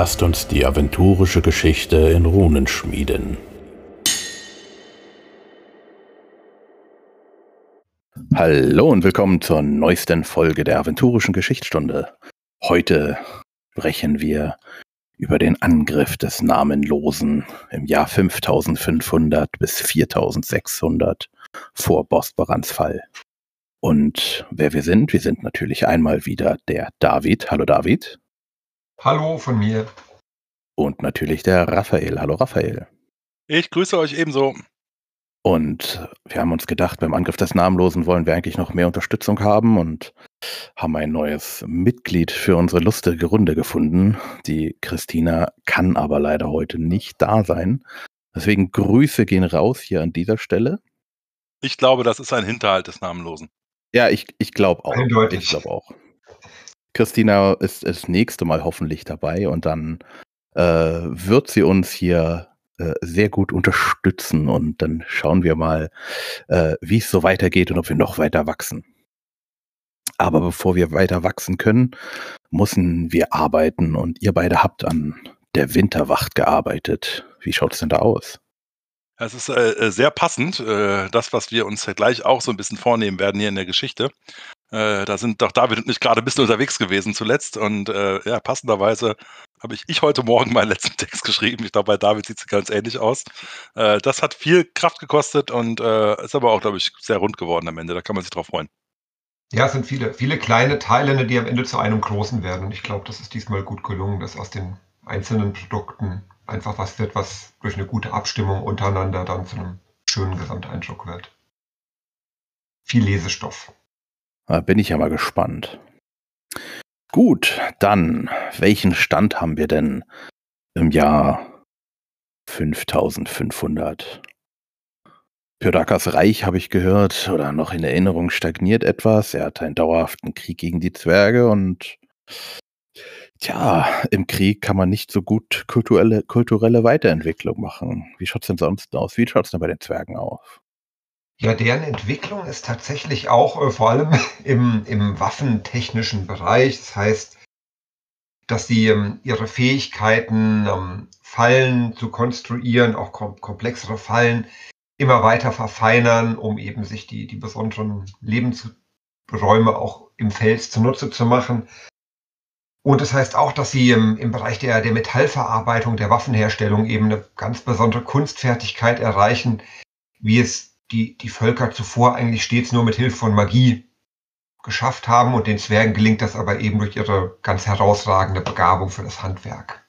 lasst uns die aventurische Geschichte in Runen schmieden. Hallo und willkommen zur neuesten Folge der aventurischen Geschichtsstunde. Heute sprechen wir über den Angriff des Namenlosen im Jahr 5500 bis 4600 vor Bosporans Fall. Und wer wir sind, wir sind natürlich einmal wieder der David. Hallo David. Hallo von mir. Und natürlich der Raphael. Hallo Raphael. Ich grüße euch ebenso. Und wir haben uns gedacht, beim Angriff des Namenlosen wollen wir eigentlich noch mehr Unterstützung haben und haben ein neues Mitglied für unsere lustige Runde gefunden. Die Christina kann aber leider heute nicht da sein. Deswegen Grüße gehen raus hier an dieser Stelle. Ich glaube, das ist ein Hinterhalt des Namenlosen. Ja, ich, ich glaube auch. Eindeutig. Ich glaube auch. Christina ist das nächste Mal hoffentlich dabei und dann äh, wird sie uns hier äh, sehr gut unterstützen und dann schauen wir mal, äh, wie es so weitergeht und ob wir noch weiter wachsen. Aber bevor wir weiter wachsen können, müssen wir arbeiten und ihr beide habt an der Winterwacht gearbeitet. Wie schaut es denn da aus? Es ist äh, äh, sehr passend, äh, das, was wir uns gleich auch so ein bisschen vornehmen werden hier in der Geschichte. Äh, da sind doch David und ich gerade ein bisschen unterwegs gewesen zuletzt und äh, ja, passenderweise habe ich, ich heute Morgen meinen letzten Text geschrieben. Ich glaube, bei David sieht es ganz ähnlich aus. Äh, das hat viel Kraft gekostet und ist aber auch, glaube ich, sehr rund geworden am Ende. Da kann man sich drauf freuen. Ja, es sind viele, viele kleine Teile, die am Ende zu einem großen werden. Und ich glaube, das ist diesmal gut gelungen, dass aus den einzelnen Produkten einfach was wird, was durch eine gute Abstimmung untereinander dann zu einem schönen Gesamteindruck wird. Viel Lesestoff. Da bin ich ja mal gespannt. Gut, dann, welchen Stand haben wir denn im Jahr 5500? Pyrakas Reich, habe ich gehört, oder noch in Erinnerung stagniert etwas. Er hatte einen dauerhaften Krieg gegen die Zwerge und Tja, im Krieg kann man nicht so gut kulturelle, kulturelle Weiterentwicklung machen. Wie schaut es denn sonst aus? Wie schaut es denn bei den Zwergen aus? Ja, deren Entwicklung ist tatsächlich auch äh, vor allem im, im waffentechnischen Bereich. Das heißt, dass sie ähm, ihre Fähigkeiten, ähm, Fallen zu konstruieren, auch kom komplexere Fallen, immer weiter verfeinern, um eben sich die, die besonderen Lebensräume auch im Fels zunutze zu machen. Und das heißt auch, dass sie im, im Bereich der, der Metallverarbeitung, der Waffenherstellung eben eine ganz besondere Kunstfertigkeit erreichen, wie es die, die Völker zuvor eigentlich stets nur mit Hilfe von Magie geschafft haben. Und den Zwergen gelingt das aber eben durch ihre ganz herausragende Begabung für das Handwerk.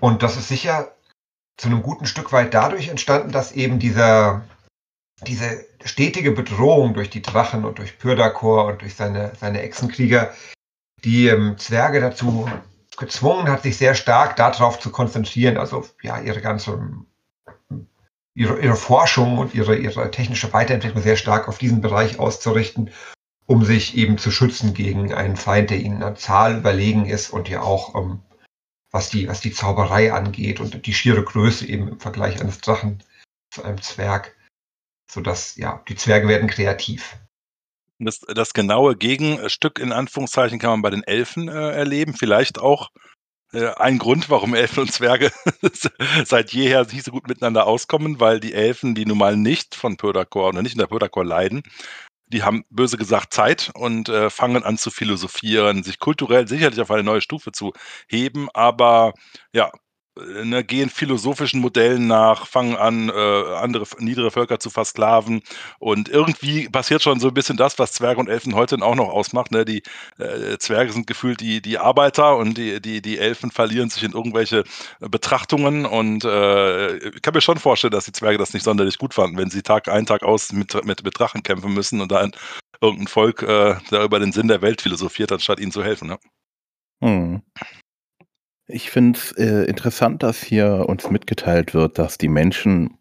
Und das ist sicher zu einem guten Stück weit dadurch entstanden, dass eben dieser, diese stetige Bedrohung durch die Drachen und durch Pyrdakor und durch seine, seine Echsenkrieger die ähm, Zwerge dazu gezwungen hat, sich sehr stark darauf zu konzentrieren, also ja, ihre ganze ihre, ihre Forschung und ihre, ihre technische Weiterentwicklung sehr stark auf diesen Bereich auszurichten, um sich eben zu schützen gegen einen Feind, der ihnen an Zahl überlegen ist und ja auch ähm, was die, was die Zauberei angeht und die schiere Größe eben im Vergleich eines Drachen zu einem Zwerg, sodass ja die Zwerge werden kreativ. Das, das genaue Gegenstück in Anführungszeichen kann man bei den Elfen äh, erleben. Vielleicht auch ein Grund, warum Elfen und Zwerge seit jeher nicht so gut miteinander auskommen, weil die Elfen, die nun mal nicht von Pördakor oder nicht in der Pördakor leiden, die haben böse gesagt Zeit und äh, fangen an zu philosophieren, sich kulturell sicherlich auf eine neue Stufe zu heben, aber ja, äh, ne, gehen philosophischen Modellen nach, fangen an, äh, andere niedere Völker zu versklaven. Und irgendwie passiert schon so ein bisschen das, was Zwerge und Elfen heute auch noch ausmacht. Ne? Die äh, Zwerge sind gefühlt die, die Arbeiter und die, die, die Elfen verlieren sich in irgendwelche Betrachtungen. Und äh, ich kann mir schon vorstellen, dass die Zwerge das nicht sonderlich gut fanden, wenn sie Tag ein, Tag aus mit, mit, mit Drachen kämpfen müssen und dann irgendein Volk äh, da über den Sinn der Welt philosophiert, anstatt ihnen zu helfen. Ne? Hm. Ich finde es äh, interessant, dass hier uns mitgeteilt wird, dass die Menschen,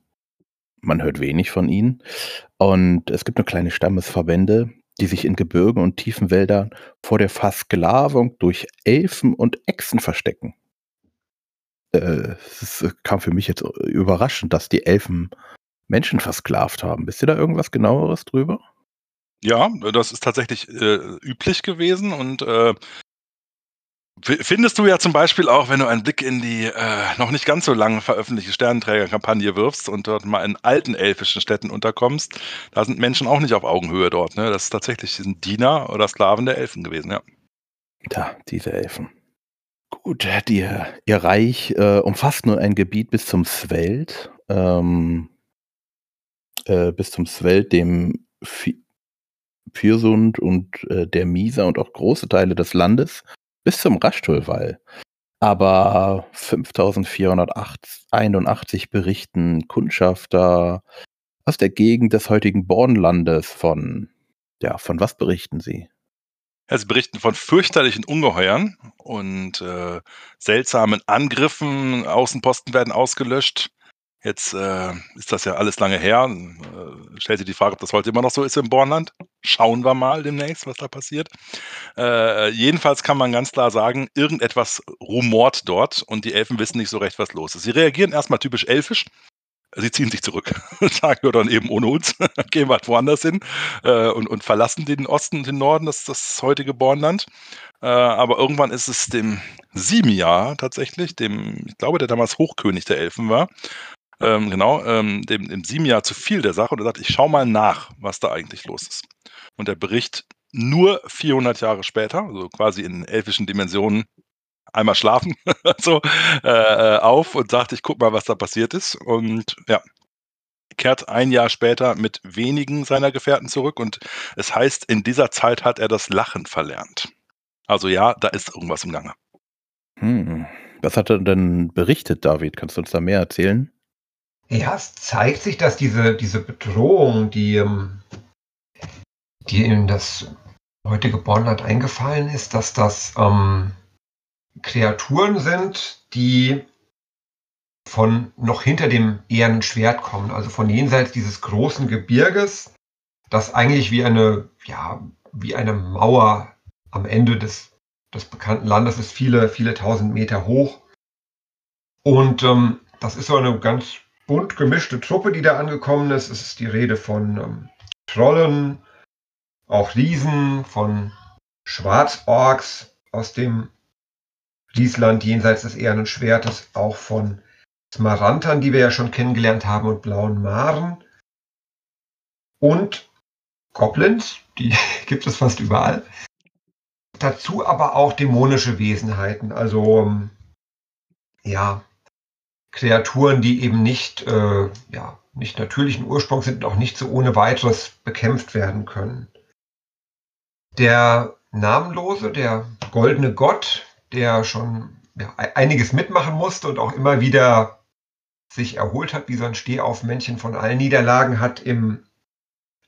man hört wenig von ihnen, und es gibt nur kleine Stammesverbände, die sich in Gebirgen und tiefen Wäldern vor der Versklavung durch Elfen und Echsen verstecken. Äh, es kam für mich jetzt überraschend, dass die Elfen Menschen versklavt haben. Wisst ihr da irgendwas genaueres drüber? Ja, das ist tatsächlich äh, üblich gewesen und äh, Findest du ja zum Beispiel auch, wenn du einen Blick in die äh, noch nicht ganz so lange veröffentlichte Sternenträger-Kampagne wirfst und dort mal in alten elfischen Städten unterkommst, da sind Menschen auch nicht auf Augenhöhe dort. Ne? Das ist tatsächlich sind Diener oder Sklaven der Elfen gewesen, ja. Da, diese Elfen. Gut, die, ihr Reich äh, umfasst nun ein Gebiet bis zum Sveld, ähm, äh, bis zum Sveld, dem Pyrsund und äh, der Misa und auch große Teile des Landes bis zum Raschtullwall. Aber 5481 berichten Kundschafter aus der Gegend des heutigen Bornlandes von, ja, von was berichten sie? Ja, sie berichten von fürchterlichen Ungeheuern und äh, seltsamen Angriffen. Außenposten werden ausgelöscht. Jetzt äh, ist das ja alles lange her. Äh, stellt sich die Frage, ob das heute immer noch so ist im Bornland. Schauen wir mal demnächst, was da passiert. Äh, jedenfalls kann man ganz klar sagen, irgendetwas rumort dort und die Elfen wissen nicht so recht, was los ist. Sie reagieren erstmal typisch elfisch. Sie ziehen sich zurück, sagen wir dann eben ohne uns, gehen wir halt woanders hin äh, und, und, verlassen den Osten und den Norden, das, das heutige Bornland. Äh, aber irgendwann ist es dem Simia tatsächlich, dem, ich glaube, der damals Hochkönig der Elfen war, ähm, genau, ähm, dem, dem Simia zu viel der Sache und er sagt, ich schau mal nach, was da eigentlich los ist. Und der Bericht nur 400 Jahre später, also quasi in elfischen Dimensionen, einmal schlafen so, äh, auf und sagt, ich guck mal, was da passiert ist. Und ja, kehrt ein Jahr später mit wenigen seiner Gefährten zurück und es heißt, in dieser Zeit hat er das Lachen verlernt. Also ja, da ist irgendwas im Gange. Hm. Was hat er denn berichtet, David? Kannst du uns da mehr erzählen? Ja, es zeigt sich, dass diese, diese Bedrohung, die, ähm, die in das heutige Bornland eingefallen ist, dass das ähm, Kreaturen sind, die von noch hinter dem ehernen Schwert kommen, also von jenseits dieses großen Gebirges, das eigentlich wie eine, ja, wie eine Mauer am Ende des, des bekannten Landes ist, viele, viele tausend Meter hoch. Und ähm, das ist so eine ganz bunt gemischte Truppe, die da angekommen ist. Es ist die Rede von ähm, Trollen, auch Riesen, von Schwarzorks aus dem Riesland jenseits des Ehernen Schwertes, auch von Smarantern, die wir ja schon kennengelernt haben, und blauen Maren. Und Goblins, die gibt es fast überall. Dazu aber auch dämonische Wesenheiten, also ähm, ja, Kreaturen, die eben nicht, äh, ja, nicht natürlichen Ursprungs sind und auch nicht so ohne weiteres bekämpft werden können. Der Namenlose, der goldene Gott, der schon ja, einiges mitmachen musste und auch immer wieder sich erholt hat, wie so ein Stehaufmännchen von allen Niederlagen, hat im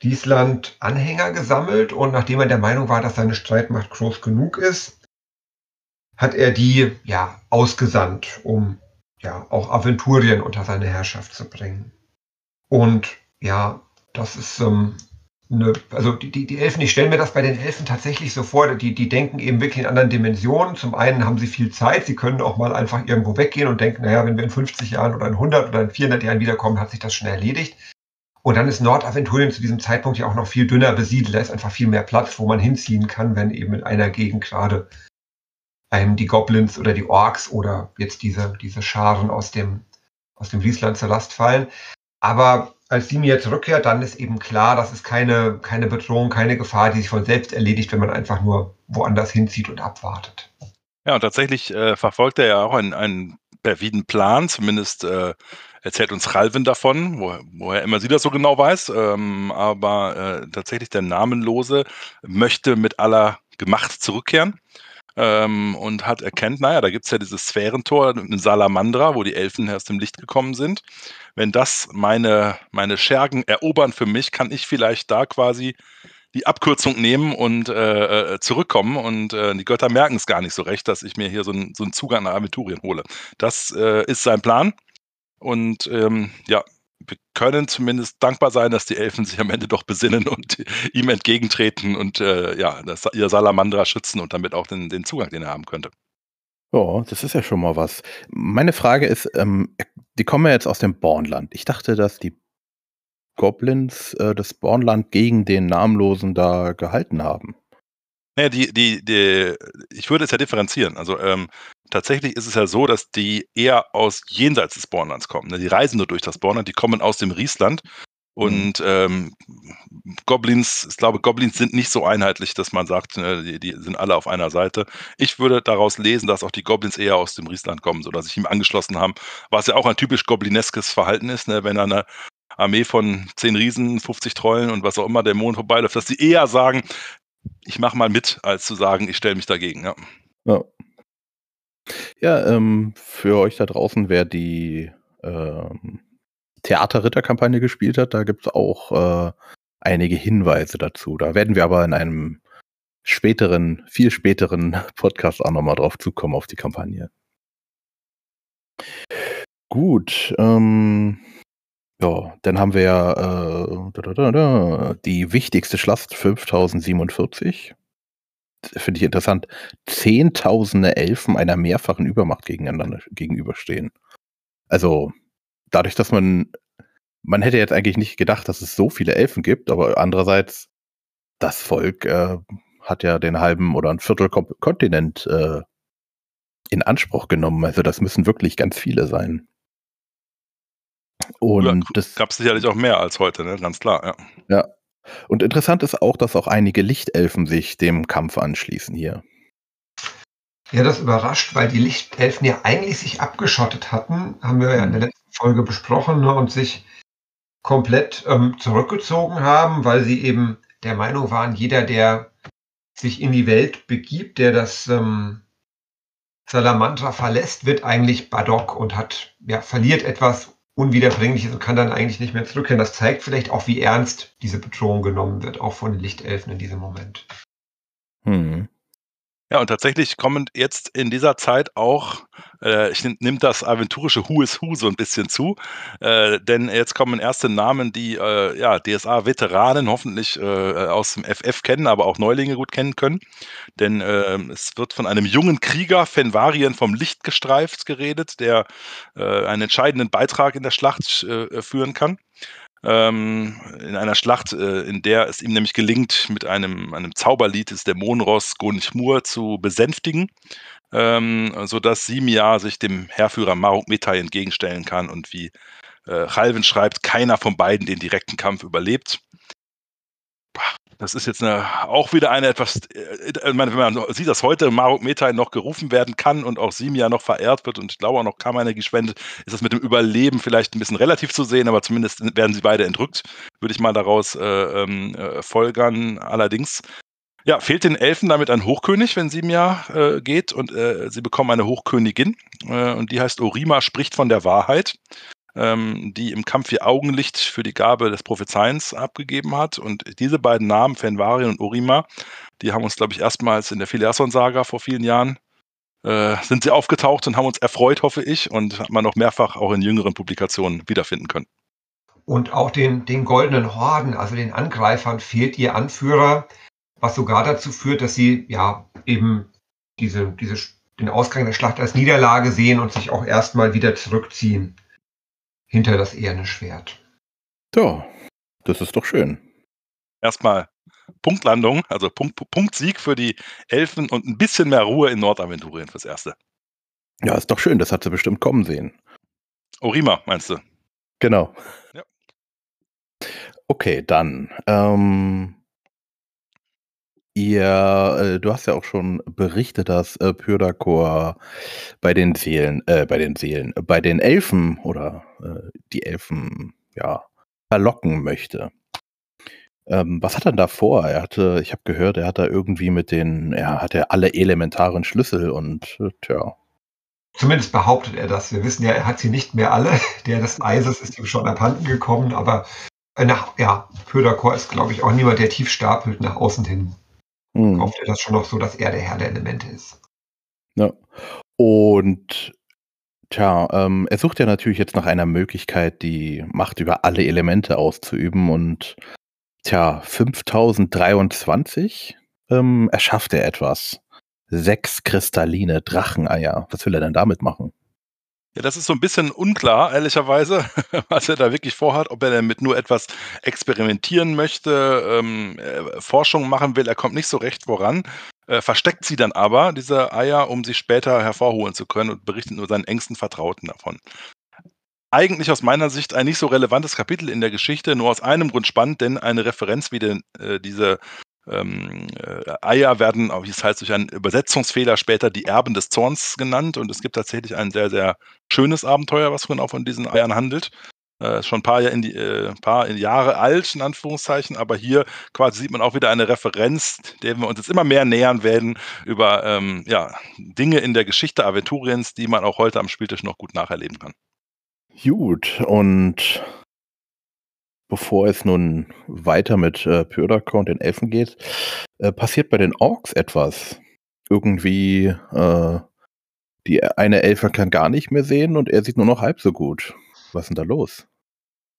Diesland Anhänger gesammelt und nachdem er der Meinung war, dass seine Streitmacht groß genug ist, hat er die ja ausgesandt, um ja, auch Aventurien unter seine Herrschaft zu bringen. Und ja, das ist ähm, eine, also die, die, Elfen, ich stelle mir das bei den Elfen tatsächlich so vor, die, die denken eben wirklich in anderen Dimensionen. Zum einen haben sie viel Zeit, sie können auch mal einfach irgendwo weggehen und denken, naja, wenn wir in 50 Jahren oder in 100 oder in 400 Jahren wiederkommen, hat sich das schon erledigt. Und dann ist Nordaventurien zu diesem Zeitpunkt ja auch noch viel dünner besiedelt. Da ist einfach viel mehr Platz, wo man hinziehen kann, wenn eben in einer Gegend gerade einem die Goblins oder die Orks oder jetzt diese, diese Scharen aus dem, aus dem Riesland zur Last fallen. Aber als sie mir zurückkehrt, dann ist eben klar, das ist keine, keine Bedrohung, keine Gefahr, die sich von selbst erledigt, wenn man einfach nur woanders hinzieht und abwartet. Ja, und tatsächlich äh, verfolgt er ja auch einen, einen perfiden Plan, zumindest äh, erzählt uns Ralvin davon, wo, woher immer sie das so genau weiß. Ähm, aber äh, tatsächlich der Namenlose möchte mit aller Gemacht zurückkehren ähm, und hat erkennt, naja, da gibt es ja dieses Sphärentor, eine Salamandra, wo die Elfen erst im Licht gekommen sind. Wenn das meine, meine Schergen erobern für mich, kann ich vielleicht da quasi die Abkürzung nehmen und äh, äh zurückkommen. Und äh, die Götter merken es gar nicht so recht, dass ich mir hier so, ein, so einen Zugang nach Aventurien hole. Das äh, ist sein Plan. Und ähm, ja, wir können zumindest dankbar sein, dass die Elfen sich am Ende doch besinnen und ihm entgegentreten und äh, ja, das, ihr Salamandra schützen und damit auch den, den Zugang, den er haben könnte. Ja, das ist ja schon mal was. Meine Frage ist, ähm, die kommen ja jetzt aus dem Bornland. Ich dachte, dass die Goblins äh, das Bornland gegen den Namenlosen da gehalten haben. Naja, die, die, die, ich würde es ja differenzieren. Also ähm, tatsächlich ist es ja so, dass die eher aus jenseits des Bornlands kommen. Ne? Die reisen nur durch das Bornland, die kommen aus dem Riesland. Mhm. Und ähm, Goblins, ich glaube, Goblins sind nicht so einheitlich, dass man sagt, ne, die, die sind alle auf einer Seite. Ich würde daraus lesen, dass auch die Goblins eher aus dem Riesland kommen, sodass sich ihm angeschlossen haben, was ja auch ein typisch goblineskes Verhalten ist, ne? wenn eine Armee von 10 Riesen, 50 Trollen und was auch immer Dämonen vorbeiläuft, dass sie eher sagen, ich mache mal mit, als zu sagen, ich stelle mich dagegen. Ja. Ja. Ja, ähm, für euch da draußen, wer die ähm, Theaterritterkampagne gespielt hat, da gibt es auch äh, einige Hinweise dazu. Da werden wir aber in einem späteren, viel späteren Podcast auch nochmal drauf zukommen, auf die Kampagne. Gut, ähm, ja, dann haben wir ja äh, die wichtigste Schlacht 5047. Finde ich interessant. Zehntausende Elfen einer mehrfachen Übermacht gegeneinander gegenüberstehen. Also, dadurch, dass man, man hätte jetzt eigentlich nicht gedacht, dass es so viele Elfen gibt, aber andererseits, das Volk äh, hat ja den halben oder ein Viertel Kontinent äh, in Anspruch genommen. Also, das müssen wirklich ganz viele sein. Und das, Gab es sicherlich auch mehr als heute, ne? ganz klar. Ja. ja. Und interessant ist auch, dass auch einige Lichtelfen sich dem Kampf anschließen hier. Ja, das überrascht, weil die Lichtelfen ja eigentlich sich abgeschottet hatten, haben wir ja in der letzten Folge besprochen, ne, und sich komplett ähm, zurückgezogen haben, weil sie eben der Meinung waren, jeder, der sich in die Welt begibt, der das ähm, Salamandra verlässt, wird eigentlich Badok und hat, ja, verliert etwas Unwiederbringliches und kann dann eigentlich nicht mehr zurückkehren. Das zeigt vielleicht auch, wie ernst diese Bedrohung genommen wird, auch von den Lichtelfen in diesem Moment. Hm. Ja, und tatsächlich kommen jetzt in dieser Zeit auch, äh, ich nehme das aventurische Who is Who so ein bisschen zu, äh, denn jetzt kommen erste Namen, die äh, ja, DSA-Veteranen hoffentlich äh, aus dem FF kennen, aber auch Neulinge gut kennen können. Denn ähm, es wird von einem jungen Krieger, Fenvarien vom Licht gestreift, geredet, der äh, einen entscheidenden Beitrag in der Schlacht äh, führen kann ähm, in einer Schlacht, äh, in der es ihm nämlich gelingt, mit einem, einem Zauberlied des Dämonenross Gonchmur zu besänftigen, ähm, sodass Simia sich dem Heerführer Maruk Metai entgegenstellen kann und wie äh, Chalvin schreibt, keiner von beiden den direkten Kampf überlebt. Das ist jetzt eine, auch wieder eine etwas, äh, ich meine, wenn man sieht, dass heute Maruk Metai noch gerufen werden kann und auch Simia noch verehrt wird und ich glaube auch noch Kammerenergie spendet, ist das mit dem Überleben vielleicht ein bisschen relativ zu sehen, aber zumindest werden sie beide entrückt, würde ich mal daraus äh, ähm, äh, folgern. Allerdings ja, fehlt den Elfen damit ein Hochkönig, wenn Simia äh, geht und äh, sie bekommen eine Hochkönigin äh, und die heißt Orima, spricht von der Wahrheit ähm, die im Kampf ihr Augenlicht für die Gabe des Prophezeiens abgegeben hat. Und diese beiden Namen, Fenvarien und Orima, die haben uns, glaube ich, erstmals in der Phileason-Saga vor vielen Jahren äh, sind sie aufgetaucht und haben uns erfreut, hoffe ich, und hat man noch mehrfach auch in jüngeren Publikationen wiederfinden können. Und auch den, den goldenen Horden, also den Angreifern, fehlt ihr Anführer, was sogar dazu führt, dass sie ja eben diese, diese, den Ausgang der Schlacht als Niederlage sehen und sich auch erstmal wieder zurückziehen hinter das eherne Schwert. Ja, das ist doch schön. Erstmal Punktlandung, also Punkt, Punktsieg für die Elfen und ein bisschen mehr Ruhe in Nordaventurien fürs Erste. Ja, ist doch schön, das hat sie bestimmt kommen sehen. Orima, meinst du? Genau. Ja. Okay, dann. Ähm, ihr, äh, du hast ja auch schon berichtet, dass äh, Pyrdakor bei den Seelen, äh, bei den Seelen, bei den Elfen oder äh, die Elfen, ja, verlocken möchte. Ähm, was hat er da vor? Er hatte, ich habe gehört, er hat da irgendwie mit den, er hatte alle elementaren Schlüssel und äh, tja. Zumindest behauptet er das. Wir wissen ja, er hat sie nicht mehr alle. Der des Eises ist ihm schon abhanden gekommen, aber äh, nach, ja, Köderkor ist, glaube ich, auch niemand, der tief stapelt nach außen hin. Hm. Kauft er das schon noch so, dass er der Herr der Elemente ist. Ja. Und tja, ähm, er sucht ja natürlich jetzt nach einer Möglichkeit, die Macht über alle Elemente auszuüben und tja, 5023 ähm, erschafft er etwas. Sechs kristalline Dracheneier. Was will er denn damit machen? Ja, das ist so ein bisschen unklar, ehrlicherweise, was er da wirklich vorhat, ob er damit nur etwas experimentieren möchte, ähm, äh, Forschung machen will. Er kommt nicht so recht voran, äh, versteckt sie dann aber, diese Eier, um sie später hervorholen zu können und berichtet nur seinen engsten Vertrauten davon. Eigentlich aus meiner Sicht ein nicht so relevantes Kapitel in der Geschichte, nur aus einem Grund spannend, denn eine Referenz wie den, äh, diese ähm, äh, Eier werden, wie es heißt, durch einen Übersetzungsfehler später die Erben des Zorns genannt. Und es gibt tatsächlich ein sehr, sehr schönes Abenteuer, was genau von diesen Eiern handelt. Äh, schon ein paar, in die, äh, paar Jahre alt, in Anführungszeichen, aber hier quasi sieht man auch wieder eine Referenz, der wir uns jetzt immer mehr nähern werden über ähm, ja, Dinge in der Geschichte Aventuriens, die man auch heute am Spieltisch noch gut nacherleben kann. Gut, und bevor es nun weiter mit äh, Pyrdaco und den Elfen geht, äh, passiert bei den Orks etwas. Irgendwie, äh, die eine Elfe kann gar nicht mehr sehen und er sieht nur noch halb so gut. Was ist denn da los?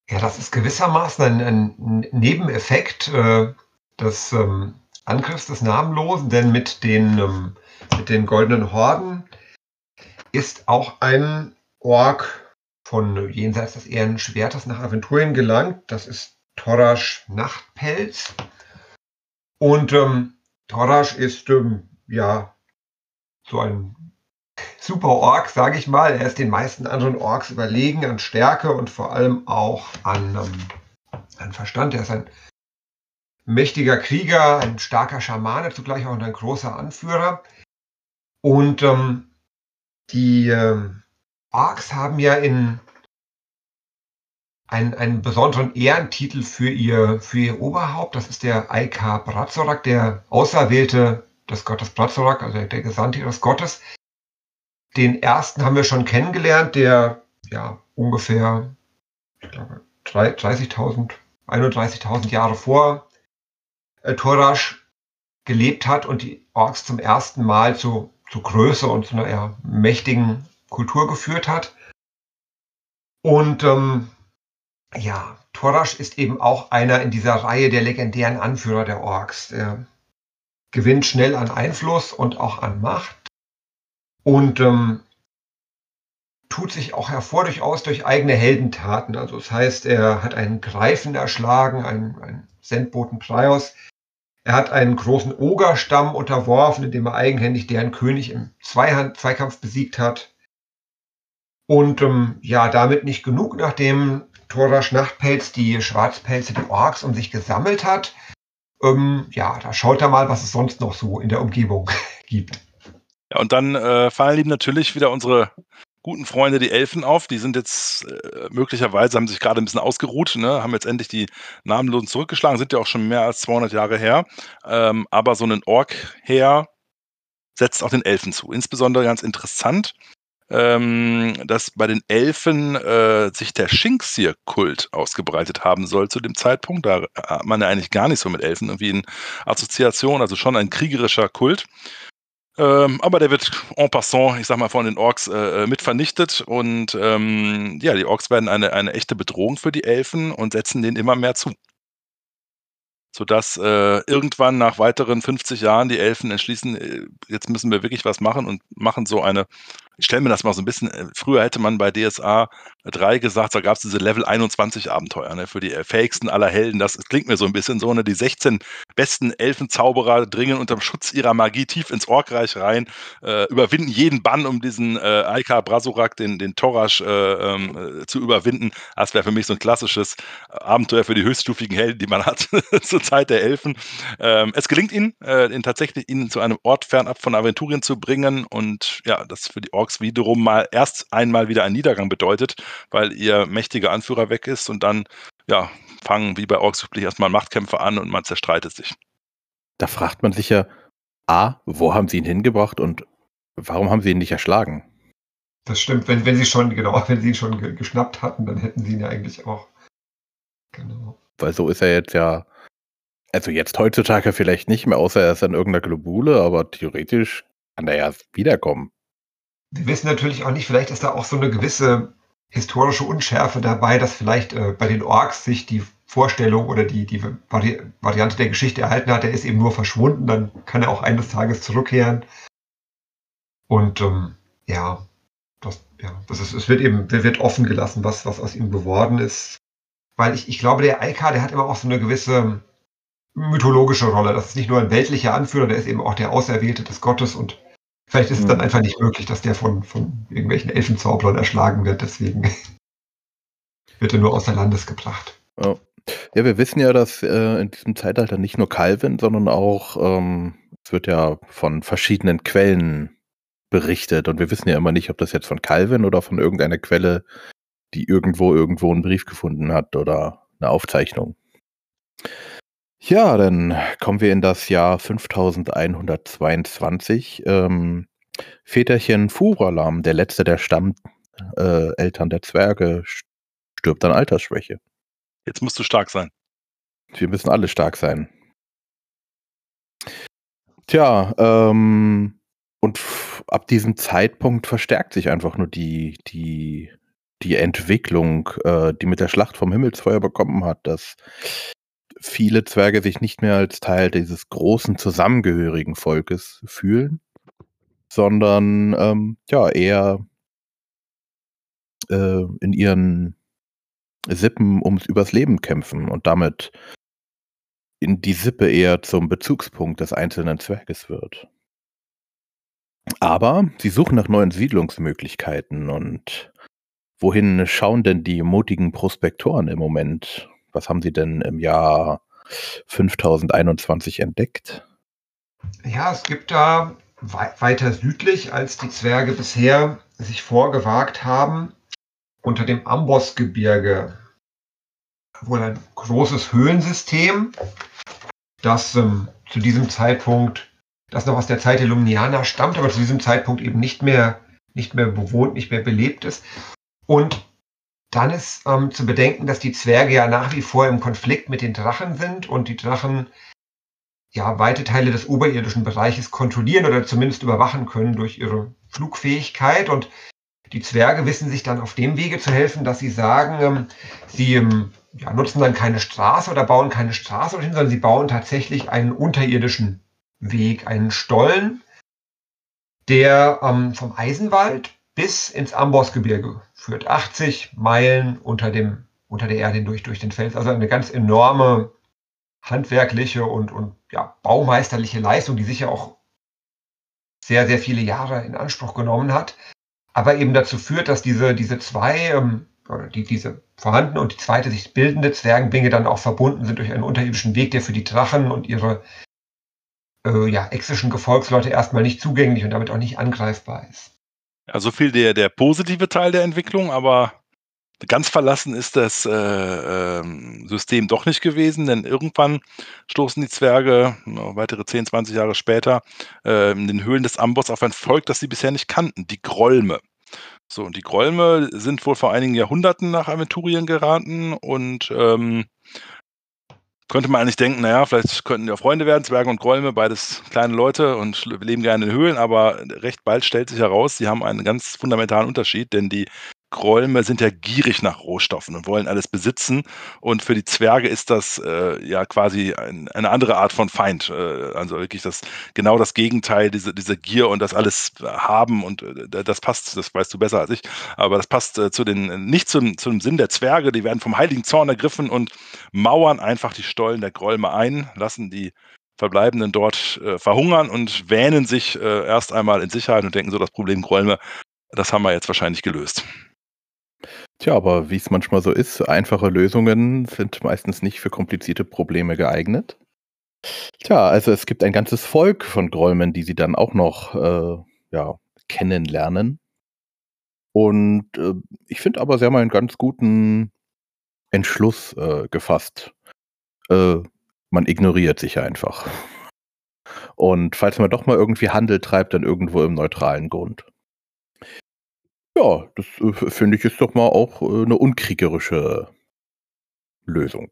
Ja, das ist gewissermaßen ein, ein Nebeneffekt äh, des ähm, Angriffs des Namenlosen, denn mit den, ähm, mit den goldenen Horden ist auch ein Ork von jenseits des Ehrenschwertes nach Aventurien gelangt. Das ist Torasch Nachtpelz. Und ähm, Torasch ist ähm, ja so ein super Ork, sage ich mal. Er ist den meisten anderen Orks überlegen an Stärke und vor allem auch an, ähm, an Verstand. Er ist ein mächtiger Krieger, ein starker Schamane, zugleich auch ein großer Anführer. Und ähm, die ähm, Orks haben ja in einen, einen besonderen Ehrentitel für ihr, für ihr Oberhaupt. Das ist der Aika Brazorak, der Auserwählte des Gottes Brazorak, also der Gesandte ihres Gottes. Den ersten haben wir schon kennengelernt, der ja ungefähr, ich glaube, 30.000, 31.000 Jahre vor äh, Torasch gelebt hat und die Orks zum ersten Mal zu, zu Größe und zu einer eher mächtigen Kultur geführt hat. Und ähm, ja, Torasch ist eben auch einer in dieser Reihe der legendären Anführer der Orks. Er gewinnt schnell an Einfluss und auch an Macht und ähm, tut sich auch hervor durchaus durch eigene Heldentaten. Also das heißt, er hat einen Greifen erschlagen, einen, einen Sendboten Prios. Er hat einen großen Ogerstamm unterworfen, indem er eigenhändig deren König im Zweihand Zweikampf besiegt hat. Und ähm, ja, damit nicht genug, nachdem Thora Schnachtpelz die Schwarzpelze, die Orks um sich gesammelt hat. Ähm, ja, da schaut er mal, was es sonst noch so in der Umgebung gibt. Ja, und dann äh, fallen ihm natürlich wieder unsere guten Freunde, die Elfen, auf. Die sind jetzt äh, möglicherweise, haben sich gerade ein bisschen ausgeruht, ne? haben jetzt endlich die Namenlosen zurückgeschlagen, sind ja auch schon mehr als 200 Jahre her. Ähm, aber so ein Ork her setzt auch den Elfen zu. Insbesondere ganz interessant, ähm, dass bei den Elfen äh, sich der Shinxir-Kult ausgebreitet haben soll zu dem Zeitpunkt. Da hat man ja eigentlich gar nicht so mit Elfen irgendwie in Assoziation, also schon ein kriegerischer Kult. Ähm, aber der wird en passant, ich sag mal, von den Orks äh, mit vernichtet. Und ähm, ja, die Orks werden eine, eine echte Bedrohung für die Elfen und setzen denen immer mehr zu sodass äh, irgendwann nach weiteren 50 Jahren die Elfen entschließen, äh, jetzt müssen wir wirklich was machen und machen so eine ich stelle mir das mal so ein bisschen, äh, früher hätte man bei DSA 3 gesagt, da gab es diese Level 21 Abenteuer ne, für die äh, fähigsten aller Helden. Das klingt mir so ein bisschen so, ne, die 16 besten Elfenzauberer dringen unterm Schutz ihrer Magie tief ins Orkreich rein, äh, überwinden jeden Bann, um diesen äh, Aika Brasorak, den, den Torasch, äh, ähm, äh, zu überwinden. Das wäre für mich so ein klassisches Abenteuer für die höchststufigen Helden, die man hat zur Zeit der Elfen. Ähm, es gelingt ihnen, ihn tatsächlich ihnen zu einem Ort fernab von Aventurien zu bringen und ja, das für die Orks wiederum mal erst einmal wieder ein Niedergang bedeutet, weil ihr mächtiger Anführer weg ist und dann, ja, fangen wie bei Orks wirklich erstmal Machtkämpfe an und man zerstreitet sich. Da fragt man sich ja, A, wo haben sie ihn hingebracht und warum haben sie ihn nicht erschlagen? Das stimmt, wenn, wenn sie schon, genau, wenn sie ihn schon ge geschnappt hatten, dann hätten sie ihn ja eigentlich auch. Genau. Weil so ist er jetzt ja, also jetzt heutzutage vielleicht nicht mehr, außer er ist an irgendeiner Globule, aber theoretisch kann er ja wiederkommen wir wissen natürlich auch nicht, vielleicht ist da auch so eine gewisse historische Unschärfe dabei, dass vielleicht äh, bei den Orks sich die Vorstellung oder die, die Vari Variante der Geschichte erhalten hat, der ist eben nur verschwunden, dann kann er auch eines Tages zurückkehren. Und ähm, ja, das, ja, das ist, es wird eben wird offen gelassen, was, was aus ihm geworden ist. Weil ich, ich glaube, der Eika, der hat immer auch so eine gewisse mythologische Rolle. Das ist nicht nur ein weltlicher Anführer, der ist eben auch der Auserwählte des Gottes und vielleicht ist es dann mhm. einfach nicht möglich, dass der von, von irgendwelchen Elfenzauberern erschlagen wird. Deswegen wird er nur außer Landes gebracht. Ja. ja, wir wissen ja, dass äh, in diesem Zeitalter nicht nur Calvin, sondern auch, ähm, es wird ja von verschiedenen Quellen berichtet und wir wissen ja immer nicht, ob das jetzt von Calvin oder von irgendeiner Quelle, die irgendwo irgendwo einen Brief gefunden hat oder eine Aufzeichnung. Ja, dann kommen wir in das Jahr 5122. Ähm, Väterchen Furalam, der letzte der Stammeltern äh, der Zwerge, stirbt an Altersschwäche. Jetzt musst du stark sein. Wir müssen alle stark sein. Tja, ähm, und ab diesem Zeitpunkt verstärkt sich einfach nur die, die, die Entwicklung, äh, die mit der Schlacht vom Himmelsfeuer bekommen hat, dass viele Zwerge sich nicht mehr als Teil dieses großen zusammengehörigen Volkes fühlen, sondern ähm, ja eher äh, in ihren Sippen ums übers Leben kämpfen und damit in die Sippe eher zum Bezugspunkt des einzelnen Zwerges wird. Aber sie suchen nach neuen Siedlungsmöglichkeiten und wohin schauen denn die mutigen Prospektoren im Moment? Was haben Sie denn im Jahr 5021 entdeckt? Ja, es gibt da weiter südlich, als die Zwerge bisher sich vorgewagt haben, unter dem Ambossgebirge wohl ein großes Höhlensystem, das ähm, zu diesem Zeitpunkt, das noch aus der Zeit der Lumnianer stammt, aber zu diesem Zeitpunkt eben nicht mehr, nicht mehr bewohnt, nicht mehr belebt ist. Und dann ist ähm, zu bedenken, dass die Zwerge ja nach wie vor im Konflikt mit den Drachen sind und die Drachen ja weite Teile des oberirdischen Bereiches kontrollieren oder zumindest überwachen können durch ihre Flugfähigkeit. Und die Zwerge wissen sich dann auf dem Wege zu helfen, dass sie sagen, ähm, sie ähm, ja, nutzen dann keine Straße oder bauen keine Straße dorthin, sondern sie bauen tatsächlich einen unterirdischen Weg, einen Stollen, der ähm, vom Eisenwald bis ins Ambossgebirge führt 80 Meilen unter, dem, unter der Erde durch, durch den Fels. Also eine ganz enorme handwerkliche und, und ja, baumeisterliche Leistung, die sicher auch sehr, sehr viele Jahre in Anspruch genommen hat, aber eben dazu führt, dass diese, diese zwei, ähm, oder die, diese vorhandene und die zweite sich bildende Zwergenbinge dann auch verbunden sind durch einen unterirdischen Weg, der für die Drachen und ihre äh, ja, exischen Gefolgsleute erstmal nicht zugänglich und damit auch nicht angreifbar ist. Ja, so viel der, der positive Teil der Entwicklung, aber ganz verlassen ist das äh, äh, System doch nicht gewesen, denn irgendwann stoßen die Zwerge, weitere 10, 20 Jahre später, äh, in den Höhlen des Amboss auf ein Volk, das sie bisher nicht kannten, die Grolme. So, und die Grolme sind wohl vor einigen Jahrhunderten nach Aventurien geraten und ähm, könnte man eigentlich denken, naja, vielleicht könnten ja Freunde werden, Zwerge und Gräume, beides kleine Leute und leben gerne in Höhlen, aber recht bald stellt sich heraus, sie haben einen ganz fundamentalen Unterschied, denn die Gräume sind ja gierig nach Rohstoffen und wollen alles besitzen. Und für die Zwerge ist das äh, ja quasi ein, eine andere Art von Feind. Äh, also wirklich das genau das Gegenteil, diese, diese Gier und das alles haben. Und äh, das passt, das weißt du besser als ich, aber das passt äh, zu den, nicht zum, zum Sinn der Zwerge. Die werden vom heiligen Zorn ergriffen und mauern einfach die Stollen der Gräume ein, lassen die Verbleibenden dort äh, verhungern und wähnen sich äh, erst einmal in Sicherheit und denken so, das Problem Gräume, das haben wir jetzt wahrscheinlich gelöst. Tja, aber wie es manchmal so ist, einfache Lösungen sind meistens nicht für komplizierte Probleme geeignet. Tja, also es gibt ein ganzes Volk von Gräumen, die sie dann auch noch äh, ja, kennenlernen. Und äh, ich finde aber, sie haben einen ganz guten Entschluss äh, gefasst. Äh, man ignoriert sich einfach. Und falls man doch mal irgendwie Handel treibt, dann irgendwo im neutralen Grund. Ja, das, äh, finde ich, ist doch mal auch, äh, 'ne unkriegerische Lösung.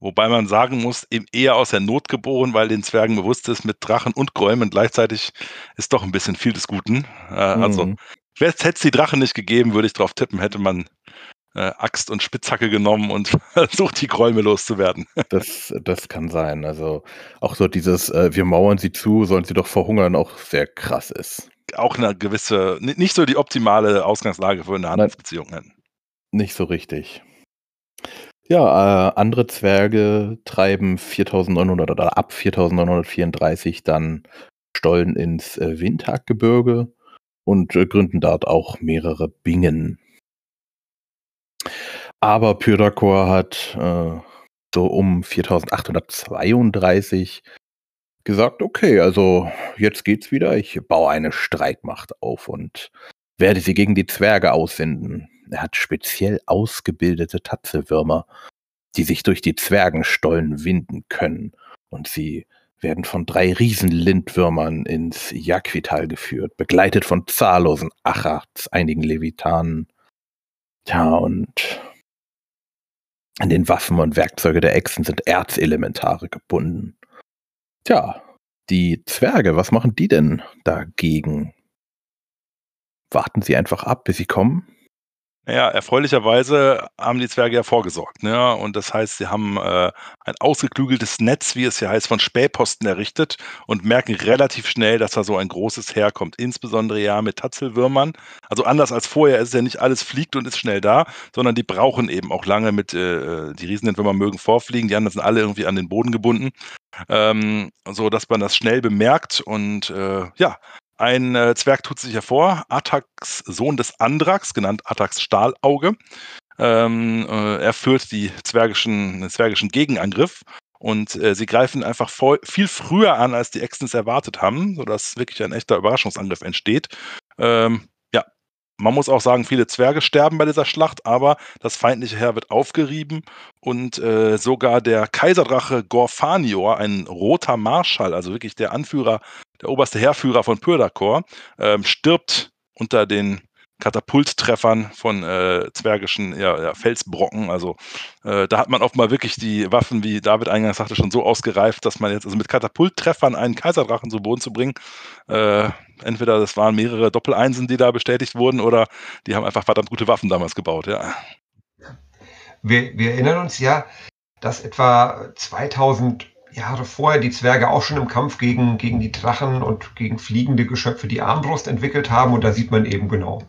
Wobei man sagen muss, eben eher aus der Not geboren, weil den Zwergen bewusst ist, mit Drachen und Gräumen gleichzeitig ist doch ein bisschen viel des Guten. Äh, also, Mhm. hätte es die Drachen nicht gegeben, würde ich drauf tippen, hätte man, äh, Axt und Spitzhacke genommen und versucht, die Gräume loszuwerden. Das das kann sein. Also, auch so dieses, „Wir mauern sie zu, sollen sie doch verhungern“, auch sehr krass ist. Auch eine gewisse, nicht so die optimale Ausgangslage für eine Handelsbeziehung nennen. Nicht so richtig. Ja, äh, andere Zwerge treiben 4900 oder ab 4934 dann Stollen ins äh, Windhaggebirge und äh, gründen dort auch mehrere Bingen. Aber Pyrakor hat äh, so um 4832 gesagt, okay, also jetzt geht's wieder, ich baue eine Streitmacht auf und werde sie gegen die Zwerge aussenden. Er hat speziell ausgebildete Tatzelwürmer, die sich durch die Zwergenstollen winden können und sie werden von drei Riesenlindwürmern ins Jaquital geführt, begleitet von zahllosen Achats, einigen Levitanen. Tja, und an den Waffen und Werkzeuge der Echsen sind Erzelementare gebunden. Tja, die Zwerge, was machen die denn dagegen? Warten sie einfach ab, bis sie kommen? Naja, erfreulicherweise haben die Zwerge ja vorgesorgt. Ne? Und das heißt, sie haben äh, ein ausgeklügeltes Netz, wie es ja heißt, von Spähposten errichtet und merken relativ schnell, dass da so ein großes Heer kommt. Insbesondere ja mit Tatzelwürmern. Also anders als vorher ist ja nicht alles fliegt und ist schnell da, sondern die brauchen eben auch lange mit, äh, die Riesenentwürmer mögen vorfliegen, die anderen sind alle irgendwie an den Boden gebunden. Ähm, so dass man das schnell bemerkt und äh, ja, ein äh, Zwerg tut sich hervor, Atax Sohn des Andrax, genannt Atax Stahlauge. Ähm, äh, er führt die zwergischen, den zwergischen Gegenangriff und äh, sie greifen einfach voll, viel früher an, als die Extens erwartet haben, sodass wirklich ein echter Überraschungsangriff entsteht. Ähm, man muss auch sagen, viele Zwerge sterben bei dieser Schlacht, aber das feindliche Heer wird aufgerieben und äh, sogar der Kaiserdrache Gorfanior, ein roter Marschall, also wirklich der Anführer, der oberste Heerführer von Pyrdakor, äh, stirbt unter den Katapulttreffern von äh, zwergischen ja, ja, Felsbrocken. Also äh, da hat man oft mal wirklich die Waffen, wie David eingangs sagte, schon so ausgereift, dass man jetzt also mit Katapulttreffern einen Kaiserdrachen zu Boden zu bringen. Äh, entweder das waren mehrere Doppeleinsen, die da bestätigt wurden, oder die haben einfach verdammt gute Waffen damals gebaut. Ja. Wir, wir erinnern uns ja, dass etwa 2000 Jahre vorher die Zwerge auch schon im Kampf gegen, gegen die Drachen und gegen fliegende Geschöpfe die Armbrust entwickelt haben. Und da sieht man eben genau,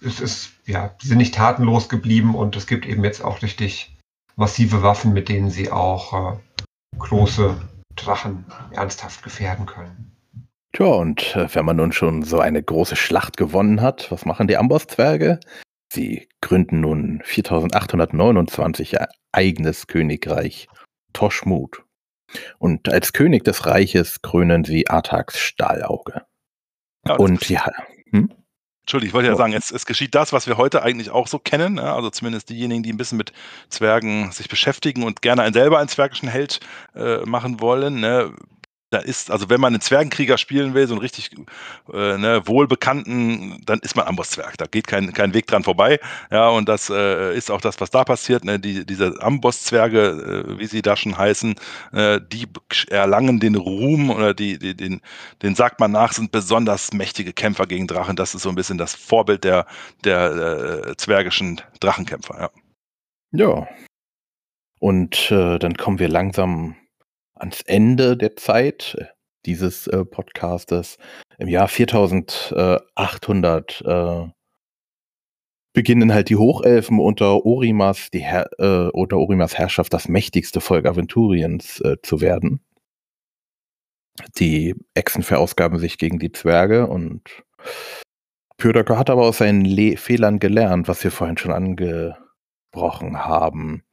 es ist, ja, sie sind nicht tatenlos geblieben und es gibt eben jetzt auch richtig massive Waffen, mit denen sie auch äh, große Drachen ernsthaft gefährden können. Tja, und äh, wenn man nun schon so eine große Schlacht gewonnen hat, was machen die Amboss-Zwerge? Sie gründen nun 4829 ihr eigenes Königreich Toschmut. Und als König des Reiches krönen sie Artax Stahlauge. Ja, und ja. Hm? Entschuldigung, ich wollte ja sagen, es, es, geschieht das, was wir heute eigentlich auch so kennen. Ne? Also zumindest diejenigen, die ein bisschen mit Zwergen sich beschäftigen und gerne einen selber einen zwergischen Held äh, machen wollen. Ne? Da ist, also wenn man einen Zwergenkrieger spielen will, so einen richtig äh, ne, wohlbekannten, dann ist man Amboss-Zwerg. Da geht kein, kein Weg dran vorbei. Ja, und das äh, ist auch das, was da passiert. Ne? Die, diese Amboss-Zwerge, äh, wie sie da schon heißen, äh, die erlangen den Ruhm oder die, die, den, den sagt man nach, sind besonders mächtige Kämpfer gegen Drachen. Das ist so ein bisschen das Vorbild der, der äh, zwergischen Drachenkämpfer. Ja. ja. Und äh, dann kommen wir langsam ans Ende der Zeit äh, dieses äh, Podcastes. Im Jahr 4800 äh, beginnen halt die Hochelfen unter Orimas, die Her äh, unter Orimas Herrschaft das mächtigste Volk Aventuriens äh, zu werden. Die Echsen verausgaben sich gegen die Zwerge und Pyrdaka hat aber aus seinen Le Fehlern gelernt, was wir vorhin schon angesprochen haben.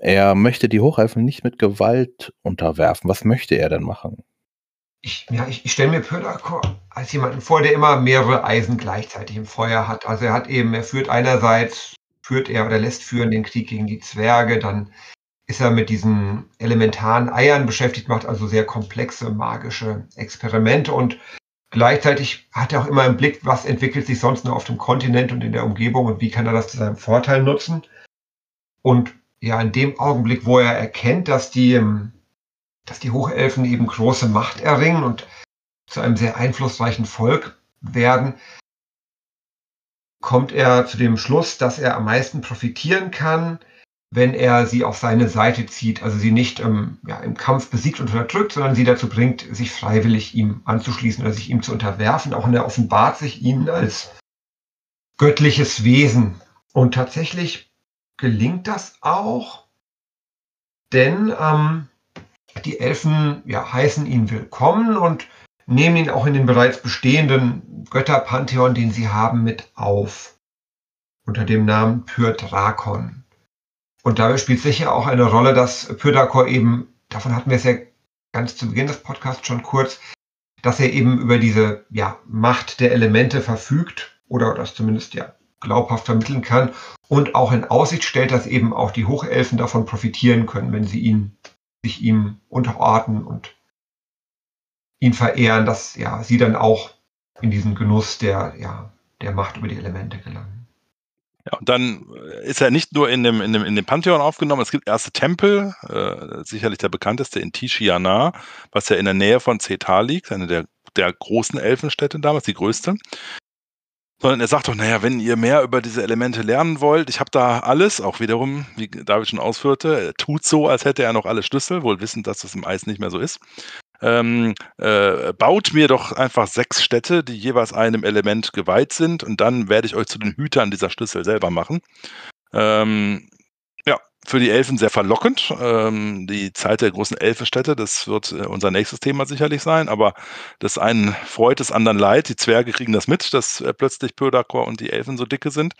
Er möchte die Hochelfen nicht mit Gewalt unterwerfen. Was möchte er denn machen? Ich, ja, ich, ich stelle mir Pöllakor als jemanden vor, der immer mehrere Eisen gleichzeitig im Feuer hat. Also er hat eben, er führt einerseits, führt er oder lässt führen den Krieg gegen die Zwerge, dann ist er mit diesen elementaren Eiern beschäftigt, macht also sehr komplexe magische Experimente und gleichzeitig hat er auch immer im Blick, was entwickelt sich sonst noch auf dem Kontinent und in der Umgebung und wie kann er das zu seinem Vorteil nutzen. Und ja, in dem Augenblick, wo er erkennt, dass die, ähm, dass die Hochelfen eben große Macht erringen und zu einem sehr einflussreichen Volk werden, kommt er zu dem Schluss, dass er am meisten profitieren kann, wenn er sie auf seine Seite zieht, also sie nicht ähm, ja, im Kampf besiegt und unterdrückt, sondern sie dazu bringt, sich freiwillig ihm anzuschließen oder sich ihm zu unterwerfen. Auch er offenbart sich ihnen als göttliches Wesen. Und tatsächlich gelingt das auch, denn ähm, die Elfen ja, heißen ihn willkommen und nehmen ihn auch in den bereits bestehenden Götterpantheon, den sie haben, mit auf. Unter dem Namen Pyrdrakon. Und dabei spielt sicher auch eine Rolle, dass Pyrdakor eben, davon hatten wir es ja ganz zu Beginn des Podcasts schon kurz, dass er eben über diese ja, Macht der Elemente verfügt oder das zumindest ja glaubhaft vermitteln kann und auch in Aussicht stellt, dass eben auch die Hochelfen davon profitieren können, wenn sie ihn, sich ihm unterordnen und ihn verehren, dass ja sie dann auch in diesen Genuss der, ja, der Macht über die Elemente gelangen. Ja, und dann äh, ist er nicht nur in dem, in dem, in dem Pantheon aufgenommen, es gibt erste Tempel, äh, sicherlich der bekannteste in Tishiana, was ja in der Nähe von Zetal liegt, eine der, der großen Elfenstädte damals, die größte. Sondern er sagt doch, naja, wenn ihr mehr über diese Elemente lernen wollt, ich habe da alles, auch wiederum, wie David schon ausführte, tut so, als hätte er noch alle Schlüssel, wohl wissend, dass das im Eis nicht mehr so ist ähm, äh, baut mir doch einfach sechs Städte, die jeweils einem Element geweiht sind und dann werde ich euch zu den Hütern dieser Schlüssel selber machen. Ähm, für die Elfen sehr verlockend. Ähm, die Zeit der großen Elfenstädte, das wird äh, unser nächstes Thema sicherlich sein, aber das einen freut, des anderen leid. Die Zwerge kriegen das mit, dass äh, plötzlich Pödakor und die Elfen so dicke sind.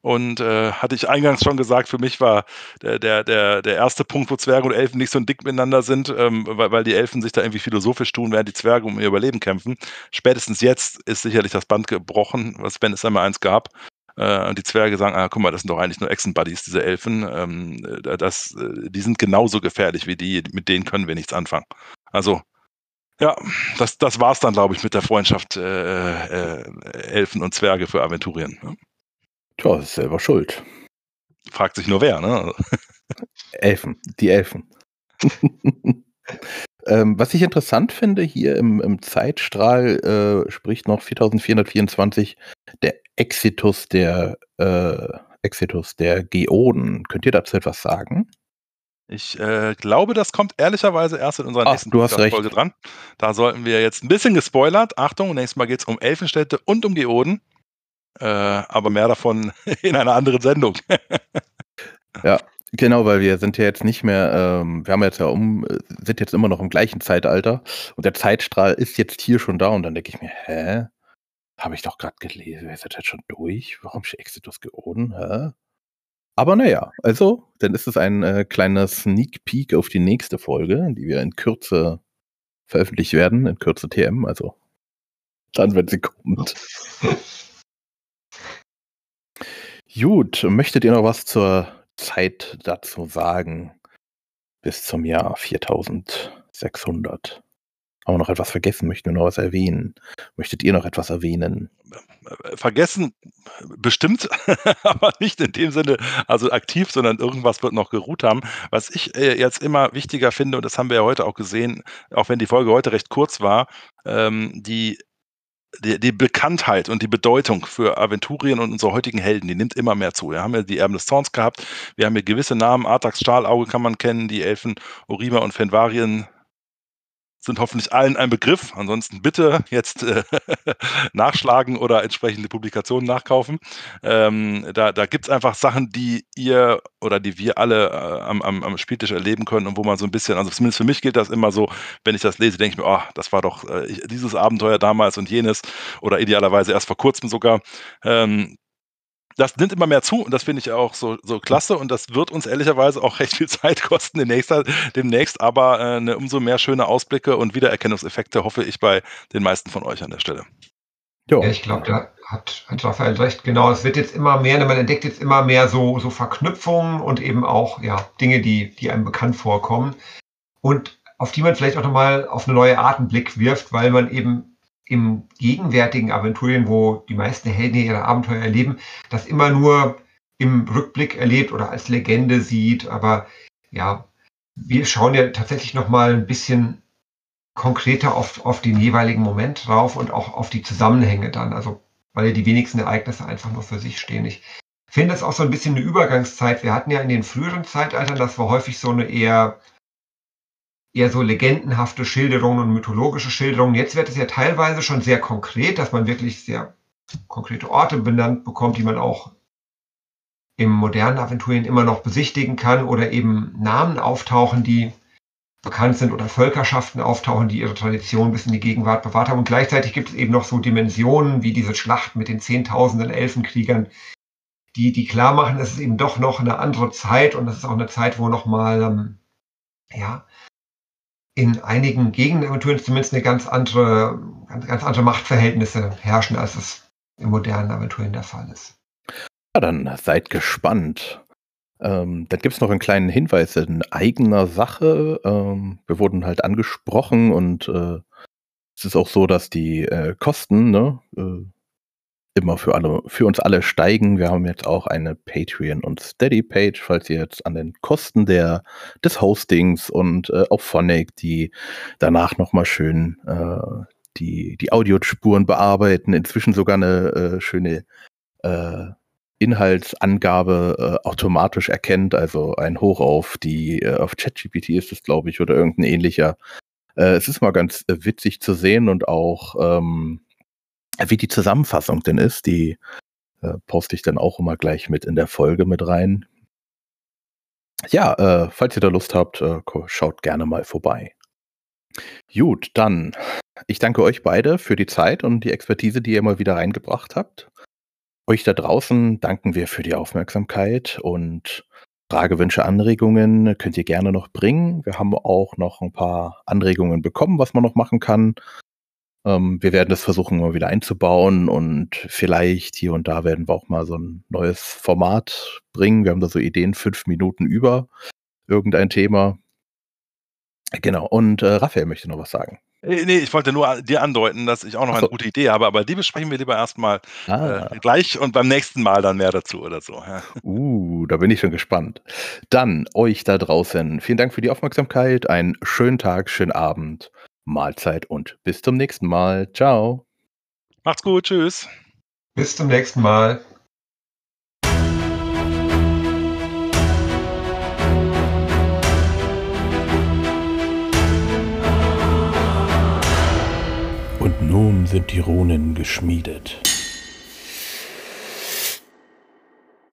Und äh, hatte ich eingangs schon gesagt, für mich war der, der, der, der erste Punkt, wo Zwerge und Elfen nicht so dick miteinander sind, ähm, weil, weil die Elfen sich da irgendwie philosophisch tun, während die Zwerge um ihr Überleben kämpfen. Spätestens jetzt ist sicherlich das Band gebrochen, was wenn es einmal eins gab. Äh, und die Zwerge sagen, ah, guck mal, das sind doch eigentlich nur Echsenbuddies, diese Elfen. Ähm, das, äh, die sind genauso gefährlich wie die, mit denen können wir nichts anfangen. Also ja, das, das war es dann, glaube ich, mit der Freundschaft äh, äh, Elfen und Zwerge für Aventurien. Ne? Tja, ist selber schuld. Fragt sich nur wer, ne? Elfen, die Elfen. ähm, was ich interessant finde, hier im, im Zeitstrahl äh, spricht noch 4424 der Exitus der äh, Exitus der Geoden. Könnt ihr dazu etwas sagen? Ich äh, glaube, das kommt ehrlicherweise erst in unserer Ach, nächsten. Folge dran. Da sollten wir jetzt ein bisschen gespoilert. Achtung, nächstes Mal geht es um Elfenstädte und um Geoden. Äh, aber mehr davon in einer anderen Sendung. ja, genau, weil wir sind ja jetzt nicht mehr, ähm, wir haben jetzt ja um, sind jetzt immer noch im gleichen Zeitalter und der Zeitstrahl ist jetzt hier schon da und dann denke ich mir, hä? Habe ich doch gerade gelesen, ist das jetzt schon durch? Warum ist Exitus Geoden? Hä? Aber naja, also, dann ist es ein äh, kleiner Sneak Peek auf die nächste Folge, die wir in Kürze veröffentlicht werden, in Kürze TM, also dann, wenn sie kommt. Gut, möchtet ihr noch was zur Zeit dazu sagen? Bis zum Jahr 4600. Haben wir noch etwas vergessen? Möchten wir noch was erwähnen? Möchtet ihr noch etwas erwähnen? Vergessen bestimmt, aber nicht in dem Sinne, also aktiv, sondern irgendwas wird noch geruht haben. Was ich äh, jetzt immer wichtiger finde, und das haben wir ja heute auch gesehen, auch wenn die Folge heute recht kurz war, ähm, die die, die, Bekanntheit und die Bedeutung für Aventurien und unsere heutigen Helden, die nimmt immer mehr zu. Wir haben ja die Erben des Zorns gehabt, wir haben ja gewisse Namen, Artax Stahlauge kann man kennen, die Elfen Orima und Fenvarien sind hoffentlich allen ein Begriff. Ansonsten bitte jetzt äh, nachschlagen oder entsprechende Publikationen nachkaufen. Ähm, da da gibt es einfach Sachen, die ihr oder die wir alle äh, am, am, am, Spieltisch erleben können und wo man so ein bisschen, also zumindest für mich gilt das immer so, wenn ich das lese, denke ich mir, oh, das war doch äh, dieses Abenteuer damals und jenes oder idealerweise erst vor kurzem sogar. Ähm, das nimmt immer mehr zu und das finde ich auch so, so klasse und das wird uns ehrlicherweise auch recht viel Zeit kosten demnächst, demnächst aber äh, eine umso mehr schöne Ausblicke und Wiedererkennungseffekte hoffe ich bei den meisten von euch an der Stelle. Ja, ich glaube, da hat, hat Raphael recht. Genau, es wird jetzt immer mehr, man entdeckt jetzt immer mehr so, so Verknüpfungen und eben auch ja, Dinge, die, die einem bekannt vorkommen und auf die man vielleicht auch nochmal auf eine neue Art einen Blick wirft, weil man eben im gegenwärtigen Aventurien, wo die meisten Helden ihre Abenteuer erleben, das immer nur im Rückblick erlebt oder als Legende sieht. Aber ja, wir schauen ja tatsächlich noch mal ein bisschen konkreter auf, auf den jeweiligen Moment drauf und auch auf die Zusammenhänge dann. Also, weil ja die wenigsten Ereignisse einfach nur für sich stehen. Ich finde es auch so ein bisschen eine Übergangszeit. Wir hatten ja in den früheren Zeitaltern, das war häufig so eine eher, eher so legendenhafte Schilderungen und mythologische Schilderungen. Jetzt wird es ja teilweise schon sehr konkret, dass man wirklich sehr konkrete Orte benannt bekommt, die man auch im modernen Aventurien immer noch besichtigen kann oder eben Namen auftauchen, die bekannt sind oder Völkerschaften auftauchen, die ihre Tradition bis in die Gegenwart bewahrt haben. Und gleichzeitig gibt es eben noch so Dimensionen wie diese Schlacht mit den Zehntausenden Elfenkriegern, die, die klar machen, es ist eben doch noch eine andere Zeit und es ist auch eine Zeit, wo nochmal, ähm, ja, in einigen Gegenden Aventurien zumindest eine ganz andere, ganz, ganz andere Machtverhältnisse herrschen, als es im modernen Aventurien der Fall ist. Ja, dann seid gespannt. Ähm, dann gibt es noch einen kleinen Hinweis in eigener Sache. Ähm, wir wurden halt angesprochen und äh, es ist auch so, dass die äh, Kosten ne, äh, immer für alle, für uns alle steigen. Wir haben jetzt auch eine Patreon und Steady-Page, falls ihr jetzt an den Kosten der, des Hostings und äh, auch Phonic, die danach nochmal schön äh, die, die Audiospuren bearbeiten, inzwischen sogar eine äh, schöne äh, Inhaltsangabe äh, automatisch erkennt, also ein Hoch auf die, äh, auf ChatGPT ist es, glaube ich, oder irgendein ähnlicher. Äh, es ist mal ganz witzig zu sehen und auch, ähm, wie die Zusammenfassung denn ist, die äh, poste ich dann auch immer gleich mit in der Folge mit rein. Ja, äh, falls ihr da Lust habt, äh, schaut gerne mal vorbei. Gut, dann, ich danke euch beide für die Zeit und die Expertise, die ihr mal wieder reingebracht habt. Euch da draußen danken wir für die Aufmerksamkeit und Fragewünsche, Anregungen könnt ihr gerne noch bringen. Wir haben auch noch ein paar Anregungen bekommen, was man noch machen kann. Ähm, wir werden das versuchen, mal wieder einzubauen und vielleicht hier und da werden wir auch mal so ein neues Format bringen. Wir haben da so Ideen, fünf Minuten über irgendein Thema. Genau, und äh, Raphael möchte noch was sagen. Äh, nee, ich wollte nur dir andeuten, dass ich auch noch Ach eine gute Idee habe, aber die besprechen wir lieber erstmal ah. äh, gleich und beim nächsten Mal dann mehr dazu oder so. Ja. Uh, da bin ich schon gespannt. Dann euch da draußen. Vielen Dank für die Aufmerksamkeit. Einen schönen Tag, schönen Abend, Mahlzeit und bis zum nächsten Mal. Ciao. Macht's gut. Tschüss. Bis zum nächsten Mal. Nun sind die Runen geschmiedet.